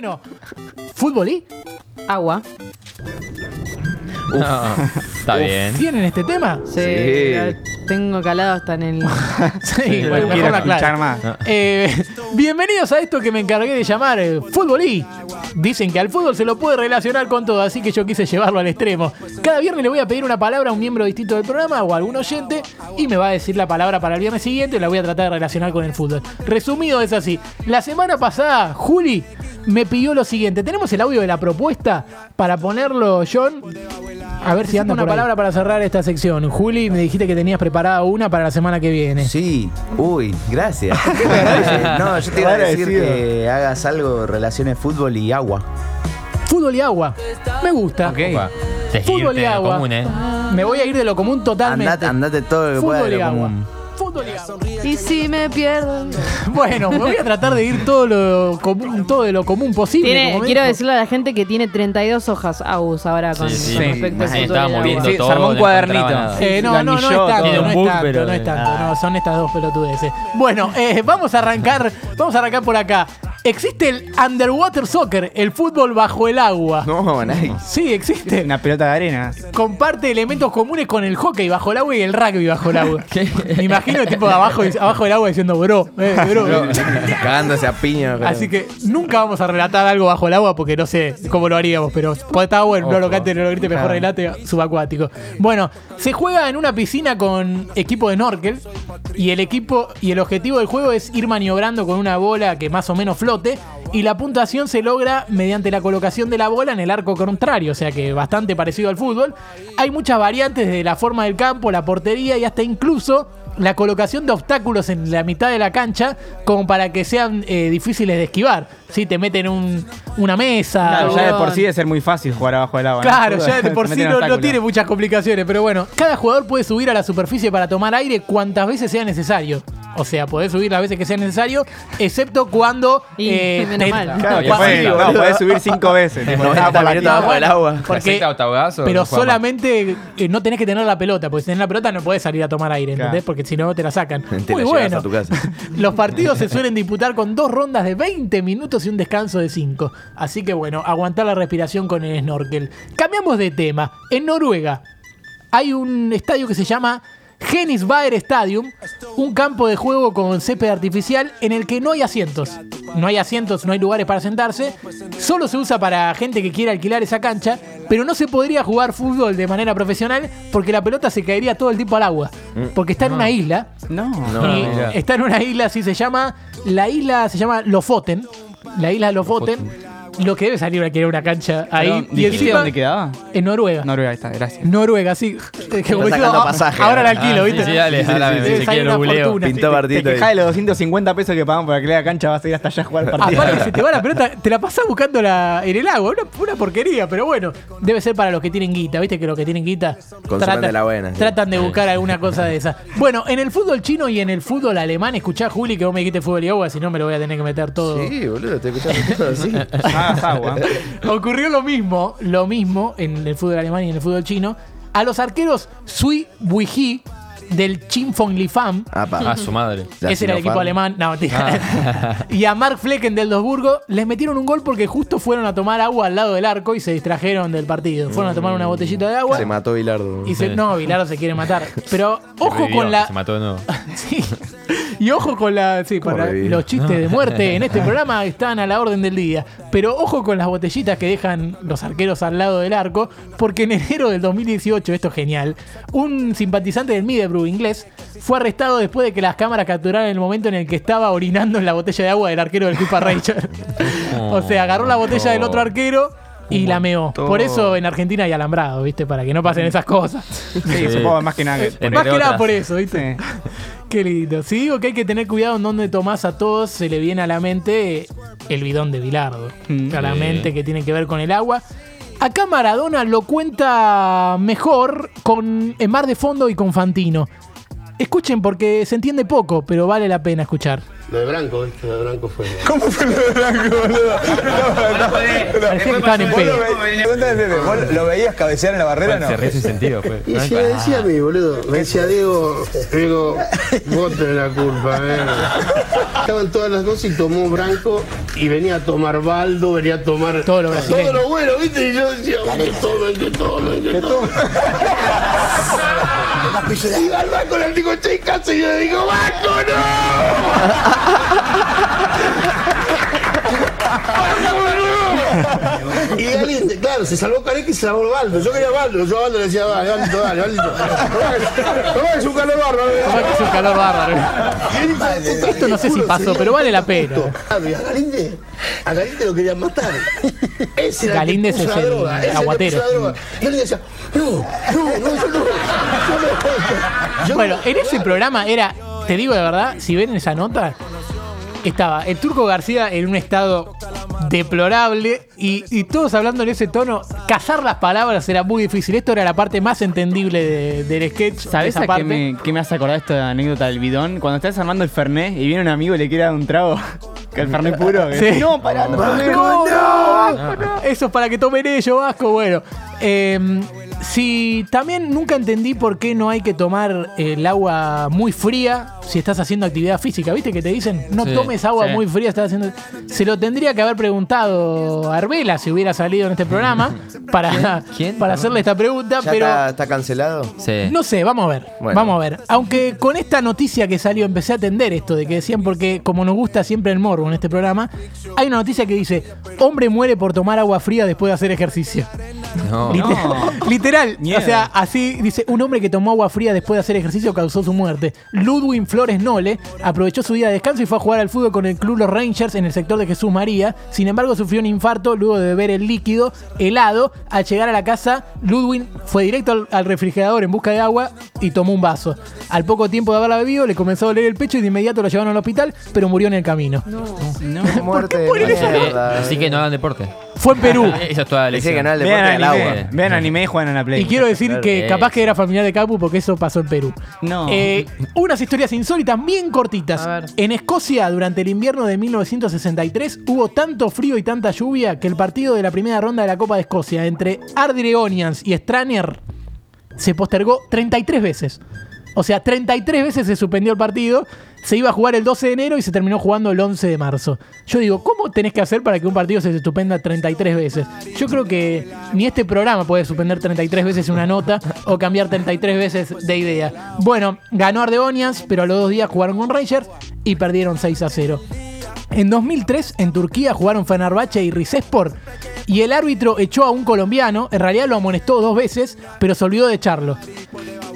Bueno, fútbol y Agua. No, está bien. ¿Tienen este tema? Sí. Sí. la Tengo calado hasta en el. Sí, Lo bueno, mejor quiero la escuchar más. Eh, bienvenidos a esto que me encargué de llamar eh, Fútbol y. Dicen que al fútbol se lo puede relacionar con todo, así que yo quise llevarlo al extremo. Cada viernes le voy a pedir una palabra a un miembro distinto del programa o a algún oyente y me va a decir la palabra para el viernes siguiente y la voy a tratar de relacionar con el fútbol. Resumido es así. La semana pasada, Juli me pidió lo siguiente. Tenemos el audio de la propuesta para ponerlo, John. A ver si anda una palabra para cerrar esta sección. Juli, me dijiste que tenías preparada una para la semana que viene. Sí, uy, gracias. Eh, no, yo te iba a decir que hagas algo relaciones fútbol y agua. Fútbol y agua. Me gusta. Ok. Opa, te Fútbol y agua. común, ¿eh? Me voy a ir de lo común totalmente. Andate, andate todo lo que puedas Fútbol de y lo agua. común. Y si me pierdo. Bueno, me voy a tratar de ir todo lo común, todo de lo común posible. Tiene, como me quiero dijo. decirle a la gente que tiene 32 hojas Agus ahora con, Sí, sí. con Sí. respecto al Sí, del todo. se armó un no cuadernito. encontraba nada. Eh, no, no, no es tanto, Tiene no es bug, tanto, pero no es tanto, ah. no, son estas dos pelotudeces. Bueno, eh, vamos a arrancar, vamos a arrancar por acá. Existe el underwater soccer, el fútbol bajo el agua. No, nice. Sí, existe. Una pelota de arena. comparte elementos comunes con el hockey bajo el agua y el rugby bajo el agua. Me imagino tipo abajo, abajo del agua diciendo bro, eh, bro. Cagándose a piña. pero- Así que nunca vamos a relatar algo bajo el agua porque no sé cómo lo haríamos, pero puede estar bueno, no lo cante, no lo grite, mejor relate subacuático. Bueno, se juega en una piscina con equipo de snorkel y el equipo y el objetivo del juego es ir maniobrando con una bola que más o menos flote y la puntuación se logra mediante la colocación de la bola en el arco contrario, o sea que bastante parecido al fútbol. Hay muchas variantes de la forma del campo, la portería y hasta incluso la colocación de obstáculos en la mitad de la cancha como para que sean eh, difíciles de esquivar. Si te meten un- una mesa. Claro, ya de por sí debe ser muy fácil jugar abajo del agua. ¿no? Claro, ya de por sí no, tiene muchas complicaciones, pero bueno, cada jugador puede subir a la superficie para tomar aire cuantas veces sea necesario. O sea, podés subir las veces que sea necesario, excepto cuando... Y, menos te- mal. Claro, que Cuando- puede- no, podés subir cinco veces. tipo, por la minutos tierra. bajo el agua. Porque- pero solamente eh, no tenés que tener la pelota, porque si tenés la pelota no podés salir a tomar aire, ¿entendés? Claro. Porque si no te la sacan. Te Muy la llevas bueno. a tu casa. Los partidos se suelen disputar con dos rondas de 20 minutos y un descanso de 5. Así que bueno, aguantar la respiración con el snorkel. Cambiamos de tema. En Noruega hay un estadio que se llama Genisbaer Stadium, un campo de juego con césped artificial en el que no hay asientos. No hay asientos, no hay lugares para sentarse. Solo se usa para gente que quiera alquilar esa cancha, pero no se podría jugar fútbol de manera profesional porque la pelota se caería todo el tiempo al agua. Porque está en una isla No. No, está en una isla, así se llama. La isla se llama Lofoten. La isla Lofoten. Lo que debe salir a querer una cancha ahí. Perdón, y ¿Dijiste encima, dónde quedaba? En Noruega. Noruega, ahí está, gracias. Noruega, sí. Que como sacando ah, pasaje, ahora la alquilo, Ah, ¿viste? sí, sí, dale, ahora me- Debe si quiero fortuna. Pintó Te partito ahí. quejás de los 250 pesos que pagan por alquilar la cancha, vas a ir hasta allá a jugar el partido. Aparte, si te va la pelota, te la pasás buscando la, en el agua. Una, una porquería, pero bueno. Debe ser para los que tienen guita, ¿viste? Que los que tienen guita de la buena, sí. tratan de buscar alguna cosa de esa. Bueno, en el fútbol chino y en el fútbol alemán, escuchá, Juli, que vos me dijiste fútbol y agua, si no me lo voy a tener que meter todo. Sí, boludo, estoy escuchando todo así. Agua. Ocurrió lo mismo, lo mismo en el fútbol alemán y en el fútbol chino. A los arqueros Sui Buiji del Chinfong Lifam, Apa. Ah, su madre. La ese era el equipo alemán, no, mentira. y a Mark Flecken del Dosburgo les metieron un gol porque justo fueron a tomar agua al lado del arco y se distrajeron del partido. Fueron a tomar una botellita de agua. Se mató Bilardo. Y se, Sí. no, Bilardo se quiere matar. Pero ojo Revivió, con la. Se mató de nuevo. Sí. Y ojo con la. Sí, ¿Cómo para los chistes de muerte en este programa están a la orden del día. Pero ojo con las botellitas que dejan los arqueros al lado del arco, porque en enero del 2018, esto es genial, un simpatizante del Middlesbrough inglés fue arrestado después de que las cámaras capturaran el momento en el que estaba orinando en la botella de agua del arquero del Clipper Rangers. o sea, agarró la botella del otro arquero. Y la meó. Por eso en Argentina hay alambrado, ¿viste? Para que no pasen esas cosas. Sí, supongo más que nada. Más que nada por eso, ¿viste? Sí. Qué lindo. Si digo que hay que tener cuidado en dónde tomás a todos, se le viene a la mente el bidón de Bilardo. Mm. Claramente que tiene que ver con el agua. Acá Maradona lo cuenta mejor con En Mar de Fondo y con Fantino. Escuchen porque se entiende poco, pero vale la pena escuchar. Lo de Branco, ¿viste? Lo de Branco fue. ¿Cómo fue lo de Blanco, boludo? Pedo. ¿Vos lo veías cabecear en la barrera o no? Se ríe sin sentido, fue. Y si me decía a mí, boludo, me decía Diego, Diego, vos tenés la culpa, eh. Estaban todas las cosas y tomó Branco y venía a tomar Baldo, venía a tomar Todo lo brasileño. todo lo bueno, ¿viste? Y yo decía, que tomen, que tomen, que tomen. Y al banco le digo, che, casa, y yo le digo, ¡Banco, no! Y Galinde, claro, se salvó Careca y se salvó Baldo. Yo quería Baldo, yo a Baldo le decía, dale, Baldito, dale, Baldito. Tomá que es un calor bárbaro. Tomá que es un calor bárbaro. Esto no sé si pasó, pero vale la pena. A Galinde, a Galinde lo querían matar. Ese era Galinde es el droga, aguatero. Y él decía, no, no, no, yo no. Yo no. Yo Bueno, en ese programa era, te digo de verdad, si ven esa nota, estaba el Turco García en un estado deplorable y, y todos hablando en ese tono, cazar las palabras era muy difícil. Esto era la parte más entendible de- del sketch. ¿Sabés esa a qué me, qué me hace acordar esta anécdota del bidón? Cuando estás armando el Fernet y viene un amigo y le quiere dar un trago. Que el Fernet puro. Sí. No, pará, no, No, no, no. Eso es para que tomen ellos, Vasco. Bueno, eh, si también nunca entendí por qué no hay que tomar el agua muy fría si estás haciendo actividad física. ¿Viste que te dicen no Sí, tomes agua sí. muy fría? Estás haciendo. Se lo tendría que haber preguntado a Arbela si hubiera salido en este programa para, ¿Quién? para hacerle esta pregunta, ¿Ya pero. está, está cancelado? Sí. No sé, vamos a ver. Bueno. Vamos a ver. Aunque con esta noticia que salió empecé a atender esto de que decían, porque como nos gusta siempre el morbo en este programa, hay una noticia que dice: Hombre muere por tomar agua fría después de hacer ejercicio. No. Literal, o sea, así dice: Un hombre que tomó agua fría después de hacer ejercicio causó su muerte. Ludwig Flores Nole aprovechó su día de descanso y fue a jugar al fútbol con el club Los Rangers en el sector de Jesús María. Sin embargo, sufrió un infarto luego de beber el líquido helado. Al llegar a la casa, Ludwig fue directo al, al refrigerador en busca de agua y tomó un vaso. Al poco tiempo de haberla bebido, le comenzó a doler el pecho y de inmediato lo llevaron al hospital, pero murió en el camino. No. Muerte de ponen esa mierda. Así que no hagan deporte. Fue en Perú. Esa es toda la Dice lección. que no al Vean deporte al anime, agua. vean anime y juegan a la Play. Y quiero decir que capaz que era familiar de Capu porque eso pasó en Perú. No. Eh, unas historias insólitas bien cortitas. A ver. En Escocia, durante el invierno de 1963, hubo tanto frío y tanta lluvia que el partido de la primera ronda de la Copa de Escocia entre Ardrigonians y Straner se postergó 33 veces. O sea, 33 veces se suspendió el partido. Se iba a jugar el 12 de enero y se terminó jugando el 11 de marzo. Yo digo, ¿cómo tenés que hacer para que un partido se suspenda 33 veces? Yo creo que ni este programa puede suspender 33 veces una nota o cambiar 33 veces de idea. Bueno, ganó Ardegonians, pero a los dos días jugaron con Rangers y perdieron 6 a 0. En 2003, en Turquía, jugaron Fenerbahce y Rizespor. Y el árbitro echó a un colombiano. En realidad lo amonestó dos veces, pero se olvidó de echarlo.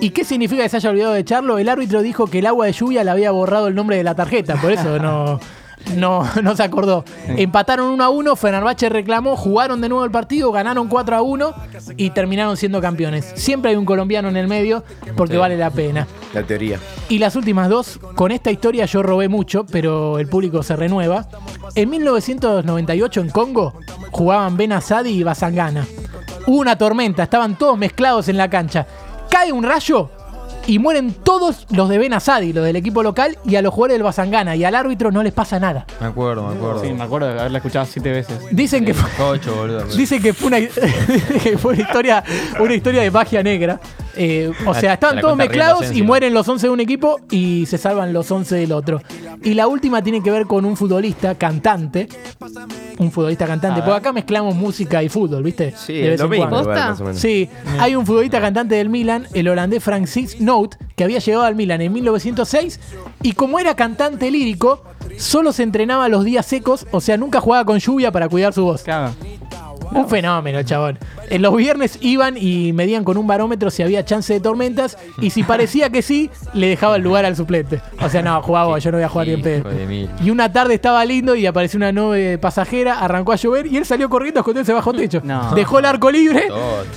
¿Y qué significa que se haya olvidado de echarlo? El árbitro dijo que el agua de lluvia le había borrado el nombre de la tarjeta, por eso no, no, no se acordó. Empataron 1 a 1, Fenerbahce reclamó, jugaron de nuevo el partido, ganaron 4 a 1 y terminaron siendo campeones. Siempre hay un colombiano en el medio porque Sí. vale la pena. La teoría. Y las últimas dos, con esta historia yo robé mucho, pero el público se renueva. En 1998 en Congo jugaban Ben Asadi y Basangana. Hubo una tormenta, estaban todos mezclados en la cancha. Cae un rayo y mueren todos los de Ben Asadi, los del equipo local, y a los jugadores del Basangana. Y al árbitro no les pasa nada. Me acuerdo, me acuerdo. Sí, me acuerdo de haberla escuchado siete veces. Dicen que fue, Ocho, boludo. Dicen que fue una, que fue una historia, una historia de magia negra. Eh, o sea, Ah, estaban te la todos mezclados y mueren los 11 de un equipo y se salvan los 11 del otro. Y la última tiene que ver con un futbolista cantante. Un futbolista cantante. Porque acá mezclamos música y fútbol, ¿viste? Sí, De es vez lo en mismo. cuando. igual, ¿Posta? más o menos. Sí, hay un futbolista cantante del Milan, el holandés Francis Note, que había llegado al Milan en 1906 y como era cantante lírico, solo se entrenaba los días secos, o sea, nunca jugaba con lluvia para cuidar su voz. Claro. Un fenómeno, chabón. En los viernes iban y medían con un barómetro si había chance de tormentas y si parecía que sí, le dejaba el lugar al suplente. O sea, no, jugaba vos, yo no voy a jugar bien pedo. Y una tarde estaba lindo y apareció una nube pasajera, arrancó a llover y él salió corriendo a esconderse bajo techo. No. Dejó el arco libre,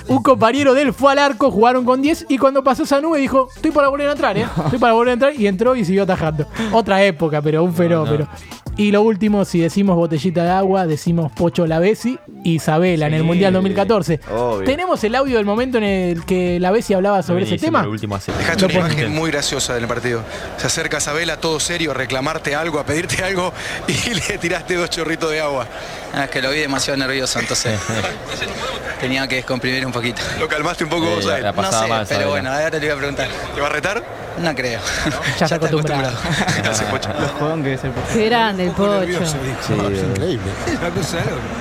un compañero de él fue al arco, jugaron con 10 y cuando pasó esa nube dijo, estoy para volver a entrar, ¿eh? Estoy para volver a entrar y entró y siguió atajando. Otra época, pero un fenómeno. Y lo último, si decimos botellita de agua, decimos Pocho Lavesi y Isabela en el. Mundial 2014. Obvio. ¿Tenemos el audio del momento en el que Lavesi hablaba sobre ese tema? Lo último hace. Dejaste una imagen muy graciosa del partido. Se acerca Sabela todo serio a reclamarte algo, a pedirte algo y le tiraste dos chorritos de agua. Ah, es que lo vi demasiado nervioso, entonces tenía que descomprimir un poquito. Lo calmaste un poco Sí, vos a él. la No pasaba sé, mal, pero Sabela. bueno, ahora te lo voy a preguntar. ¿Te va a retar? No creo. Ya está acostumbrado. Pocho. Los jodón que es el Qué grande el pocho. Sí, Es increíble.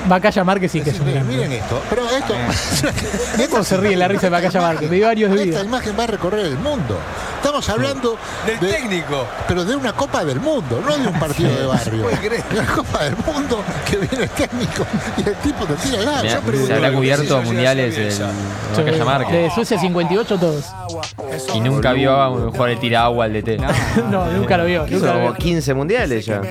Bacaya Márquez sí que es un Miren, esto. Pero esto. ¿Cómo se ríe la risa de Bacaya Márquez? Me dio varios de Esta imagen va a recorrer el mundo. Estamos hablando Del de- técnico. pero de una Copa del Mundo, no de un partido de barrio. De una Copa del Mundo que viene el técnico y el tipo te tira el pregunto- se habrá cubierto mundiales sí, Bacaya Márquez. De Suecia 58 todos. Y nunca vio a un jugar el tira agua al DT. No, nunca lo vio. Hizo Nunca lo como vio. 15 mundiales ya.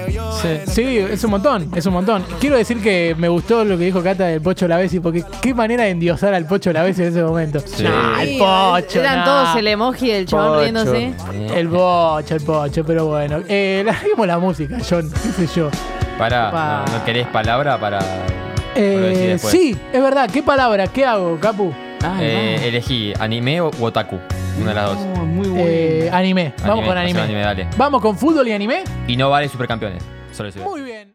Sí, sí, es un montón, es un montón. Quiero decir que me gustó lo que dijo Cata del Pocho Lavesi, porque qué manera de endiosar al Pocho Lavesi en ese momento. Nah, el Pocho. Eran nah. todos el emoji del chabón riéndose. El Pocho, el Pocho, pero bueno. Eh, larguemos la música, John, qué sé yo. Para, Pa. no, ¿no querés palabra para.? Eh, sí, es verdad. ¿Qué palabra? ¿Qué hago, Capu? Ah, Eh, elegí anime o otaku. Una de las dos. Oh, muy bueno. Eh, anime. Vamos Anime, con anime. anime, dale. Vamos con fútbol y anime. Y no vale supercampeones. Solo eso. Muy bien.